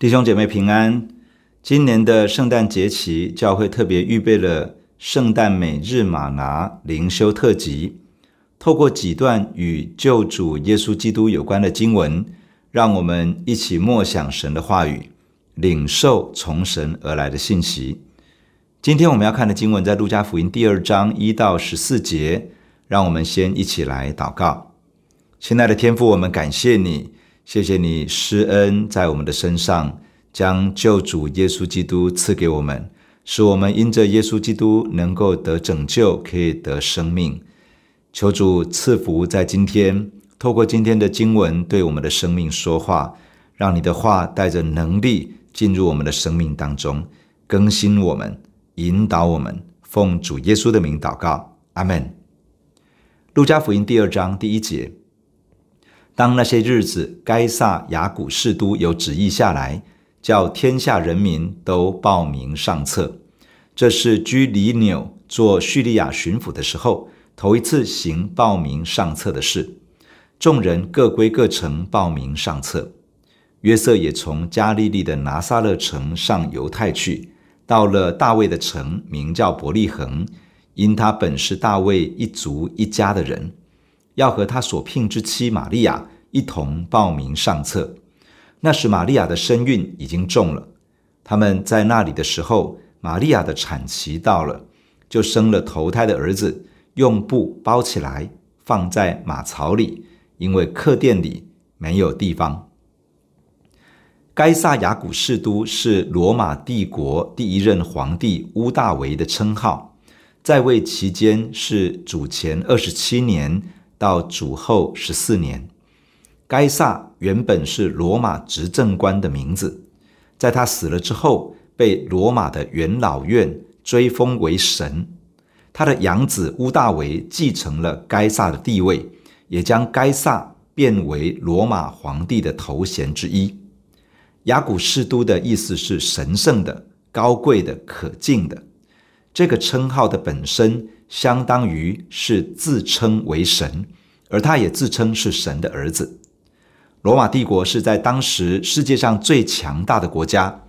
弟兄姐妹平安。今年的圣诞节期，教会特别预备了圣诞每日马拿灵修特辑，透过几段与救主耶稣基督有关的经文，让我们一起默想神的话语，领受从神而来的信息。今天我们要看的经文在路加福音第二章一到十四节，让我们先一起来祷告。亲爱的天父，我们感谢你。谢谢你施恩在我们的身上，将救主耶稣基督赐给我们，使我们因着耶稣基督能够得拯救，可以得生命。求主赐福在今天，透过今天的经文对我们的生命说话，让你的话带着能力进入我们的生命当中，更新我们，引导我们。奉主耶稣的名祷告，阿门。路加福音第二章第一节。当那些日子，该撒亚古士都有旨意下来，叫天下人民都报名上册。这是居里纽做叙利亚巡抚的时候，头一次行报名上册的事。众人各归各城报名上册。约瑟也从加利利的拿撒勒城上犹太去，到了大卫的城，名叫伯利恒，因他本是大卫一族一家的人。要和他所聘之妻玛利亚一同报名上册。那时玛利亚的身孕已经重了。他们在那里的时候，玛利亚的产期到了，就生了头胎的儿子，用布包起来，放在马槽里，因为客店里没有地方。该萨亚古士都是罗马帝国第一任皇帝屋大维的称号，在位期间是主前二十七年。到主后十四年，该萨原本是罗马执政官的名字，在他死了之后，被罗马的元老院追封为神。他的养子屋大维继承了该萨的地位，也将该萨变为罗马皇帝的头衔之一。亚古士都的意思是神圣的、高贵的、可敬的。这个称号的本身。相当于是自称为神，而他也自称是神的儿子。罗马帝国是在当时世界上最强大的国家，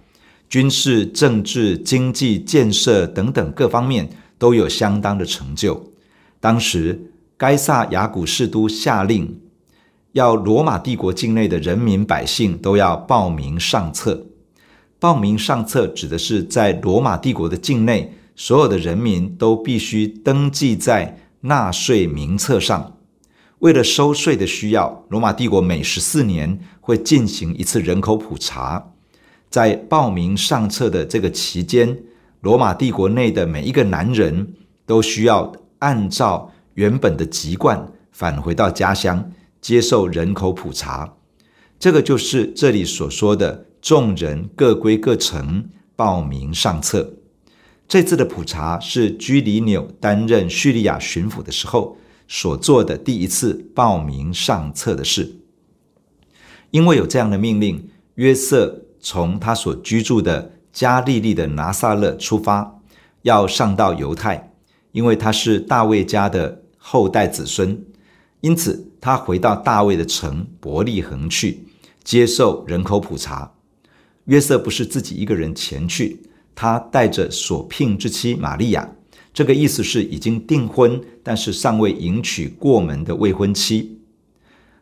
军事、政治、经济、建设等等各方面都有相当的成就。当时该萨亚古士都下令，要罗马帝国境内的人民百姓都要报名上册。报名上册指的是在罗马帝国的境内。所有的人民都必须登记在纳税名册上。为了收税的需要，罗马帝国每十四年会进行一次人口普查。在报名上册的这个期间，罗马帝国内的每一个男人都需要按照原本的籍贯返回到家乡接受人口普查。这个就是这里所说的“众人各归各城报名上册”。这次的普查是居里纽担任叙利亚巡抚的时候所做的第一次报名上册的事。因为有这样的命令，约瑟从他所居住的加利利的拿撒勒出发，要上到犹太，因为他是大卫家的后代子孙，因此他回到大卫的城伯利恒去接受人口普查。约瑟不是自己一个人前去。他带着所聘之妻玛利亚，这个意思是已经订婚，但是尚未迎娶过门的未婚妻。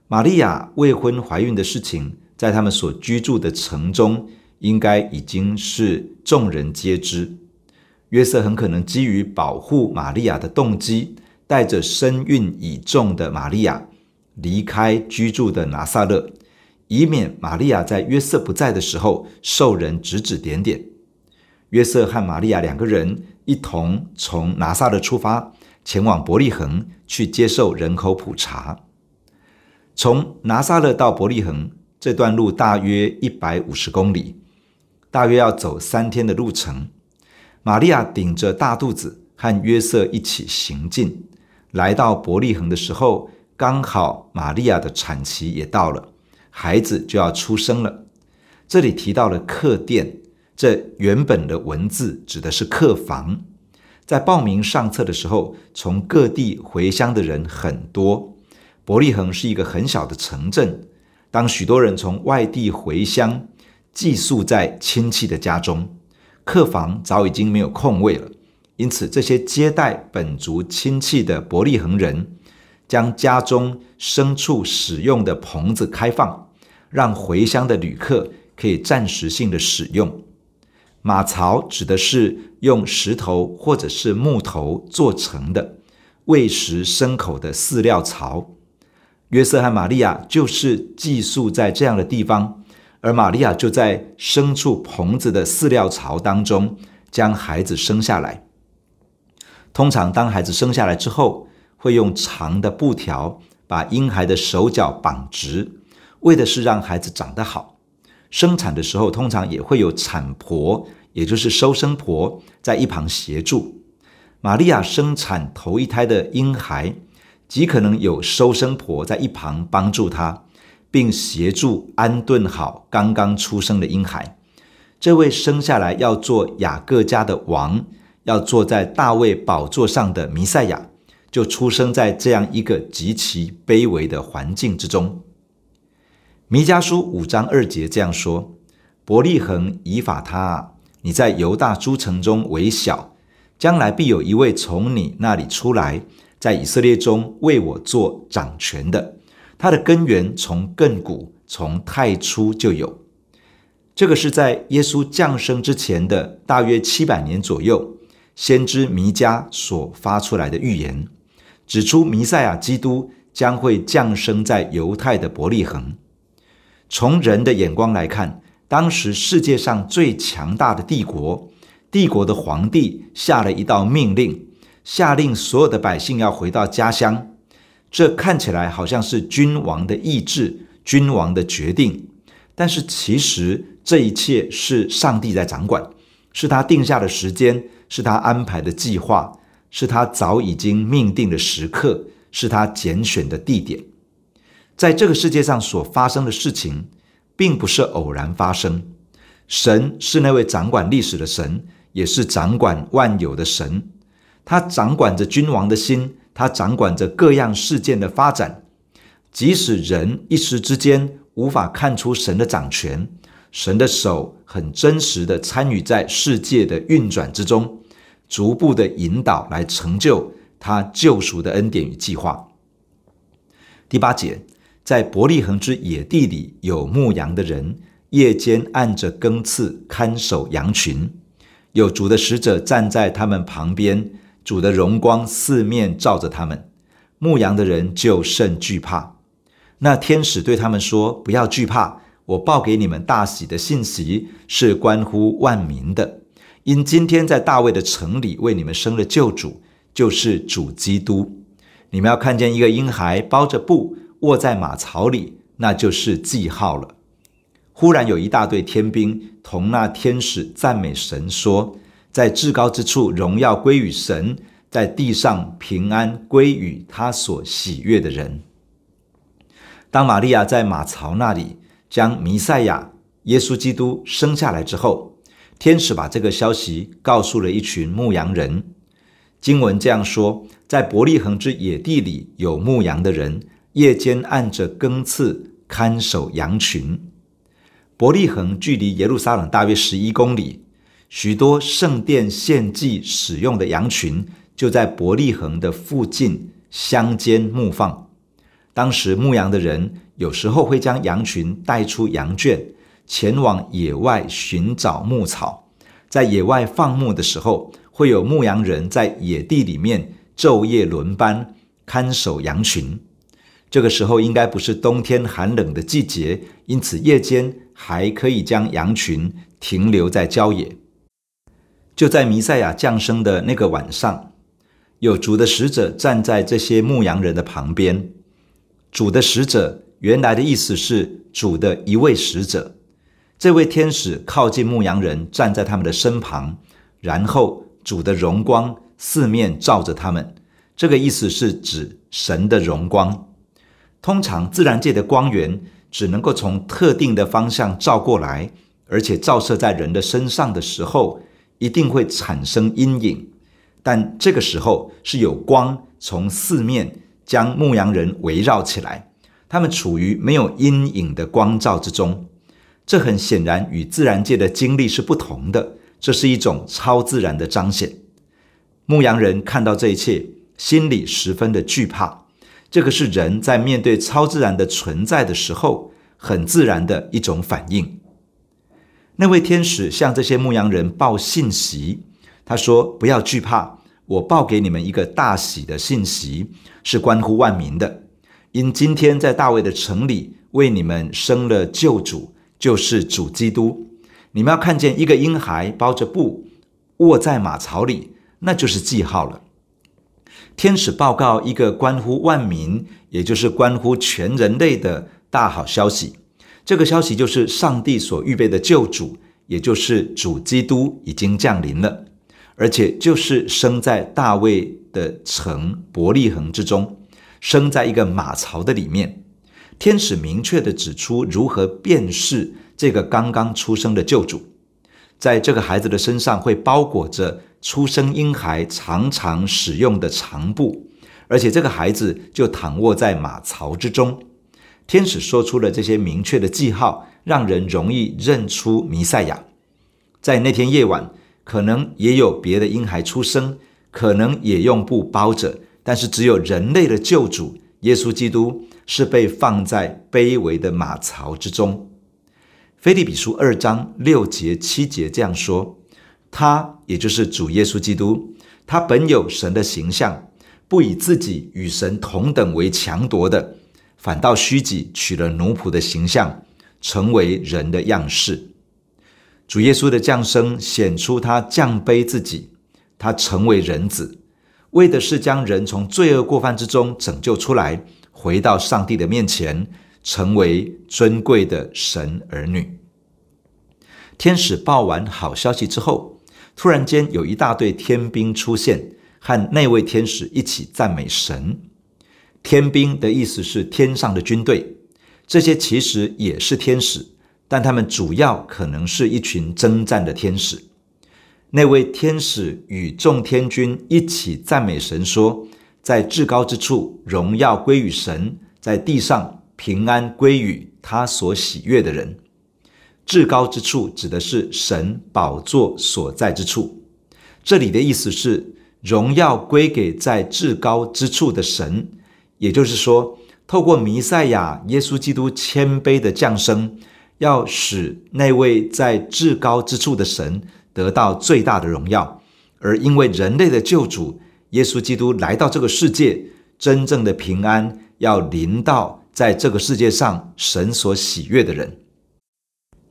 玛利亚未婚怀孕的事情，在他们所居住的城中，应该已经是众人皆知。约瑟很可能基于保护玛利亚的动机，带着身孕已重的玛利亚离开居住的拿撒勒，以免玛利亚在约瑟不在的时候受人指指点点。约瑟和玛利亚两个人一同从拿撒勒出发，前往伯利恒去接受人口普查。从拿撒勒到伯利恒这段路大约一百五十公里，大约要走三天的路程。玛利亚顶着大肚子和约瑟一起行进，来到伯利恒的时候，刚好玛利亚的产期也到了，孩子就要出生了。这里提到了客店。这原本的文字指的是客房。在报名上册的时候，从各地回乡的人很多。伯利恒是一个很小的城镇。当许多人从外地回乡，寄宿在亲戚的家中，客房早已经没有空位了。因此，这些接待本族亲戚的伯利恒人，将家中牲畜使用的棚子开放，让回乡的旅客可以暂时性的使用。马槽指的是用石头或者是木头做成的喂食牲口的饲料槽。约瑟和玛利亚就是寄宿在这样的地方，而玛利亚就在牲畜棚子的饲料槽当中将孩子生下来。通常，当孩子生下来之后，会用长的布条把婴孩的手脚绑直，为的是让孩子长得好。生产的时候，通常也会有产婆，也就是收生婆，在一旁协助。玛利亚生产头一胎的婴孩，极可能有收生婆在一旁帮助她，并协助安顿好刚刚出生的婴孩。这位生下来要做雅各家的王。要坐在大卫宝座上的弥赛亚，就出生在这样一个极其卑微的环境之中。弥迦书五章二节这样说：“伯利恒以法他，你在犹大诸城中为小，将来必有一位从你那里出来，在以色列中为我做掌权的。他的根源从亘古，从太初就有。”这个是在耶稣降生之前的大约七百年左右。先知弥迦所发出来的预言，指出弥赛亚基督将会降生在犹太的伯利恒。从人的眼光来看，当时世界上最强大的帝国，帝国的皇帝下了一道命令，下令所有的百姓要回到家乡。这看起来好像是君王的意志，君王的决定，但是其实这一切是上帝在掌管，是他定下的时间。是他安排的计划，是他早已经命定的时刻，是他拣选的地点。在这个世界上所发生的事情，并不是偶然发生。神是那位掌管历史的神，也是掌管万有的神。他掌管着君王的心，他掌管着各样事件的发展。即使人一时之间无法看出神的掌权，神的手很真实的参与在世界的运转之中。逐步的引导来成就他救赎的恩典与计划。第八节，在伯利恒之野地里有牧羊的人，夜间按着更次看守羊群，有主的使者站在他们旁边，主的荣光四面照着他们，牧羊的人就甚惧怕。那天使对他们说：“不要惧怕，我报给你们大喜的信息是关乎万民的。”因今天在大卫的城里为你们生了救主，就是主基督。你们要看见一个婴孩包着布卧在马槽里，那就是记号了。忽然有一大队天兵同那天使赞美神，说：在至高之处荣耀归于神，在地上平安归于他所喜悦的人。当玛利亚在马槽那里将弥赛亚耶稣基督生下来之后，天使把这个消息告诉了一群牧羊人。经文这样说：在伯利恒之野地里有牧羊的人，夜间按着更次看守羊群。伯利恒距离耶路撒冷大约十一公里，许多圣殿献祭使用的羊群就在伯利恒的附近乡间牧放。当时牧羊的人有时候会将羊群带出羊圈。前往野外寻找牧草，在野外放牧的时候，会有牧羊人在野地里面昼夜轮班看守羊群。这个时候应该不是冬天寒冷的季节，因此夜间还可以将羊群停留在郊野。就在弥赛亚降生的那个晚上，有主的使者站在这些牧羊人的旁边。主的使者原来的意思是主的一位使者。这位天使靠近牧羊人，站在他们的身旁，然后主的荣光四面照着他们。这个意思是指神的荣光。通常自然界的光源只能够从特定的方向照过来，而且照射在人的身上的时候，一定会产生阴影。但这个时候是有光从四面将牧羊人围绕起来，他们处于没有阴影的光照之中。这很显然与自然界的经历是不同的，这是一种超自然的彰显。牧羊人看到这一切，心里十分的惧怕。这个是人在面对超自然的存在的时候，很自然的一种反应。那位天使向这些牧羊人报信息，他说：“不要惧怕，我报给你们一个大喜的信息，是关乎万民的。因今天在大卫的城里为你们生了救主，就是主基督。你们要看见一个婴孩包着布卧在马槽里，那就是记号了。”天使报告一个关乎万民，也就是关乎全人类的大好消息。这个消息就是上帝所预备的救主，也就是主基督已经降临了，而且就是生在大卫的城伯利恒之中，生在一个马槽的里面。天使明确地指出如何辨识这个刚刚出生的救主，在这个孩子的身上会包裹着。出生婴孩常常使用的长布，而且这个孩子就躺卧在马槽之中。天使说出了这些明确的记号，让人容易认出弥赛亚。在那天夜晚，可能也有别的婴孩出生，可能也用布包着，但是只有人类的救主耶稣基督是被放在卑微的马槽之中。腓利比书二章六节七节这样说。他也就是主耶稣基督，他本有神的形象，不以自己与神同等为强夺的，反倒虚己，取了奴仆的形象，成为人的样式。主耶稣的降生显出他降卑自己，他成为人子，为的是将人从罪恶过犯之中拯救出来，回到上帝的面前，成为尊贵的神儿女。天使报完好消息之后，突然间，有一大队天兵出现，和那位天使一起赞美神。天兵的意思是天上的军队，这些其实也是天使，但他们主要可能是一群征战的天使。那位天使与众天军一起赞美神，说：“在至高之处，荣耀归于神；在地上，平安归于他所喜悦的人。”至高之处指的是神宝座所在之处，这里的意思是荣耀归给在至高之处的神，也就是说，透过弥赛亚耶稣基督谦卑的降生，要使那位在至高之处的神得到最大的荣耀，而因为人类的救主耶稣基督来到这个世界，真正的平安要临到在这个世界上神所喜悦的人。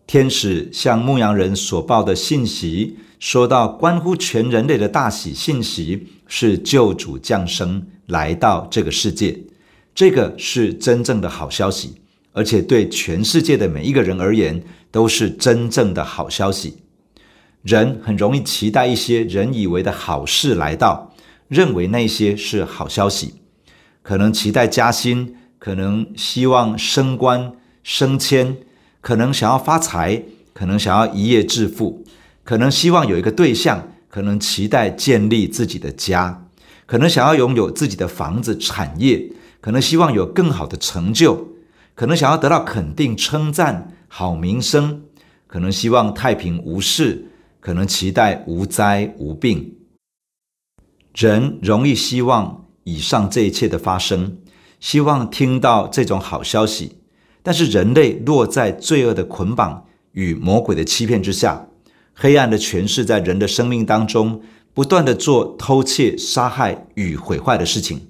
天使向牧羊人所报的信息，说到关乎全人类的大喜信息，是救主降生来到这个世界，这个是真正的好消息，而且对全世界的每一个人而言都是真正的好消息。人很容易期待一些人以为的好事来到，认为那些是好消息，可能期待加薪，可能希望升官升迁。可能想要发财，可能想要一夜致富，可能希望有一个对象，可能期待建立自己的家，可能想要拥有自己的房子、产业，可能希望有更好的成就，可能想要得到肯定、称赞、好名声，可能希望太平无事，可能期待无灾无病。人容易希望以上这一切的发生，希望听到这种好消息。但是人类落在罪恶的捆绑与魔鬼的欺骗之下，黑暗的权势在人的生命当中不断地做偷窃、杀害与毁坏的事情，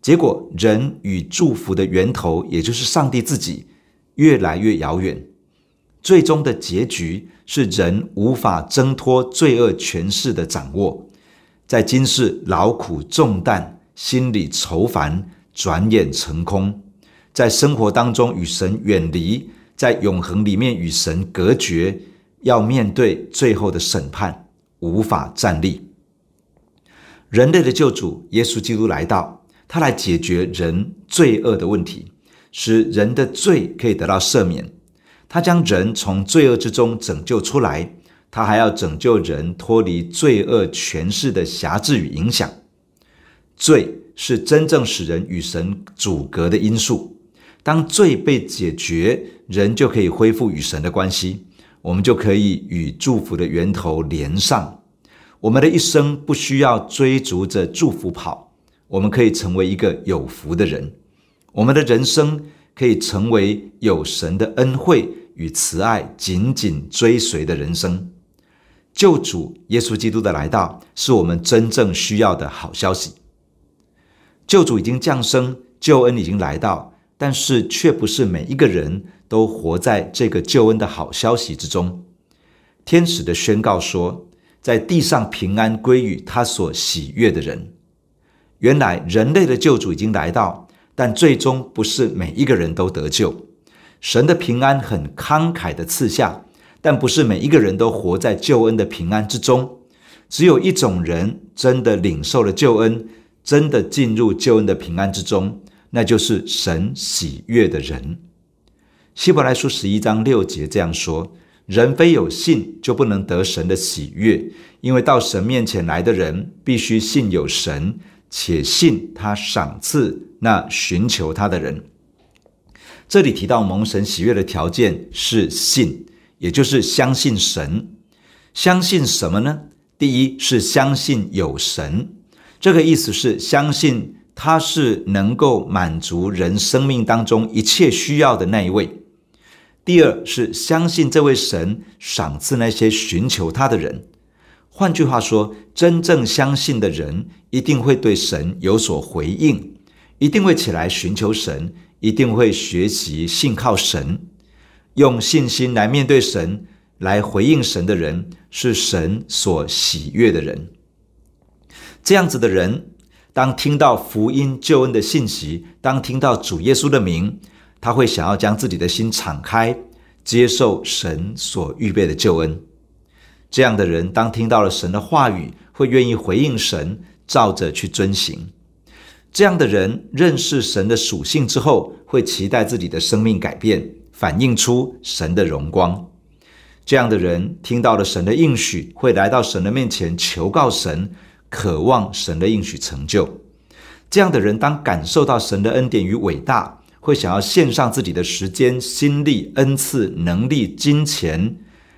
结果人与祝福的源头，也就是上帝自己，越来越遥远。最终的结局是人无法挣脱罪恶权势的掌握，在今世劳苦重担，心里愁烦，转眼成空。在生活当中与神远离，在永恒里面与神隔绝，要面对最后的审判，无法站立。人类的救主耶稣基督来到，他来解决人罪恶的问题，使人的罪可以得到赦免。他将人从罪恶之中拯救出来，他还要拯救人脱离罪恶权势的辖制与影响。罪是真正使人与神阻隔的因素。当罪被解决，人就可以恢复与神的关系，我们就可以与祝福的源头连上。我们的一生不需要追逐着祝福跑，我们可以成为一个有福的人。我们的人生可以成为有神的恩惠与慈爱紧紧追随的人生。救主耶稣基督的来到，是我们真正需要的好消息。救主已经降生，救恩已经来到，但是却不是每一个人都活在这个救恩的好消息之中。天使的宣告说，在地上平安归于他所喜悦的人。原来人类的救主已经来到，但最终不是每一个人都得救。神的平安很慷慨的赐下，但不是每一个人都活在救恩的平安之中。只有一种人真的领受了救恩，真的进入救恩的平安之中，那就是神喜悦的人。希伯来书十一章六节这样说。人非有信，就不能得神的喜悦，因为到神面前来的人，必须信有神，且信他赏赐那寻求他的人。这里提到蒙神喜悦的条件是信，也就是相信神。相信什么呢？第一是相信有神，这个意思是相信他是能够满足人生命当中一切需要的那一位。第二是相信这位神赏赐那些寻求他的人。换句话说，真正相信的人一定会对神有所回应，一定会起来寻求神，一定会学习信靠神，用信心来面对神，来回应神的人，是神所喜悦的人。这样子的人，当听到福音救恩的信息，当听到主耶稣的名，他会想要将自己的心敞开，接受神所预备的救恩。这样的人，当听到了神的话语，会愿意回应神，照着去遵行。这样的人认识神的属性之后，会期待自己的生命改变，反映出神的荣光。这样的人听到了神的应许，会来到神的面前求告神，渴望神的应许成就。这样的人当感受到神的恩典与伟大，会想要献上自己的时间、心力、恩赐、能力、金钱，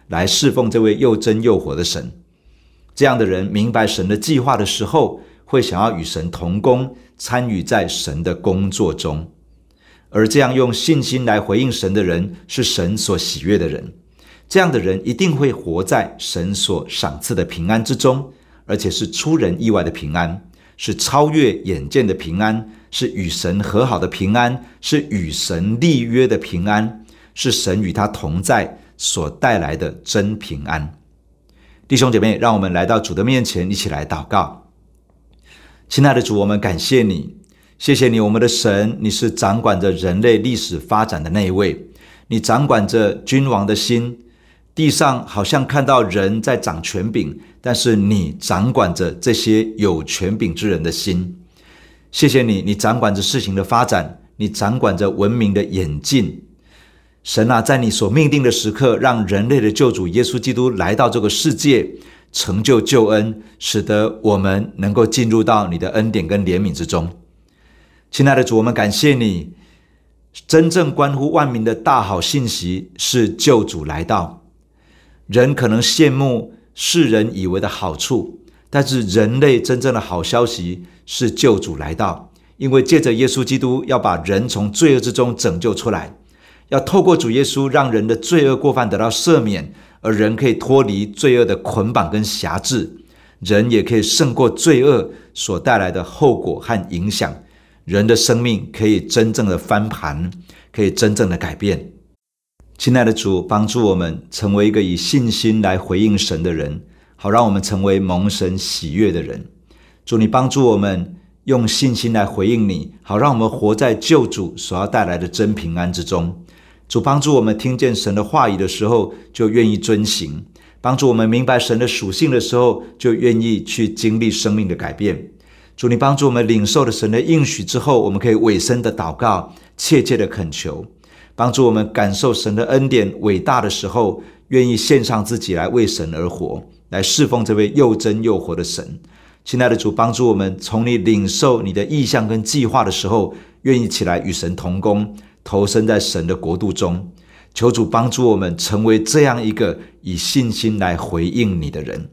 来侍奉这位又真又活的神。这样的人明白神的计划的时候，会想要与神同工，参与在神的工作中。而这样用信心来回应神的人，是神所喜悦的人。这样的人一定会活在神所赏赐的平安之中，而且是出人意外的平安，是超越眼见的平安。是与神和好的平安，是与神立约的平安，是神与他同在所带来的真平安。弟兄姐妹，让我们来到主的面前，一起来祷告。亲爱的主，我们感谢你，谢谢你，我们的神，你是掌管着人类历史发展的那一位，你掌管着君王的心。地上好像看到人在掌权柄，但是你掌管着这些有权柄之人的心。谢谢你，你掌管着事情的发展，你掌管着文明的演进。神啊，在你所命定的时刻，让人类的救主耶稣基督来到这个世界，成就救恩，使得我们能够进入到你的恩典跟怜悯之中。亲爱的主，我们感谢你，真正关乎万民的大好信息是救主来到。人可能羡慕世人以为的好处。但是人类真正的好消息是救主来到，因为借着耶稣基督要把人从罪恶之中拯救出来，要透过主耶稣让人的罪恶过犯得到赦免，而人可以脱离罪恶的捆绑跟辖制，人也可以胜过罪恶所带来的后果和影响，人的生命可以真正的翻盘，可以真正的改变。亲爱的主，帮助我们成为一个以信心来回应神的人。好，让我们成为蒙神喜悦的人。主，你帮助我们用信心来回应你。好，让我们活在救主所要带来的真平安之中。主，帮助我们听见神的话语的时候，就愿意遵行；帮助我们明白神的属性的时候，就愿意去经历生命的改变。主，你帮助我们领受了神的应许之后，我们可以委身的祷告，切切的恳求，帮助我们感受神的恩典伟大的时候，愿意献上自己来为神而活。来侍奉这位又真又活的神，亲爱的主，帮助我们从你领受你的意象跟计划的时候，愿意起来与神同工，投身在神的国度中。求主帮助我们成为这样一个以信心来回应你的人。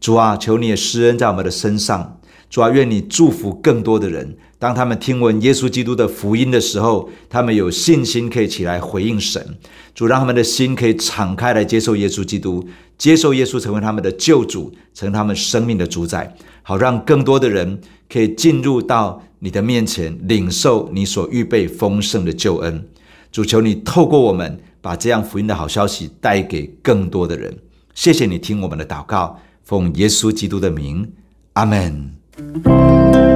主啊，求你也施恩在我们的身上。主啊，愿你祝福更多的人，当他们听闻耶稣基督的福音的时候，他们有信心可以起来回应神。主，让他们的心可以敞开来接受耶稣基督，接受耶稣成为他们的救主，成为他们生命的主宰，好让更多的人可以进入到你的面前，领受你所预备丰盛的救恩。主，求你透过我们，把这样福音的好消息带给更多的人。谢谢你听我们的祷告，奉耶稣基督的名，阿门。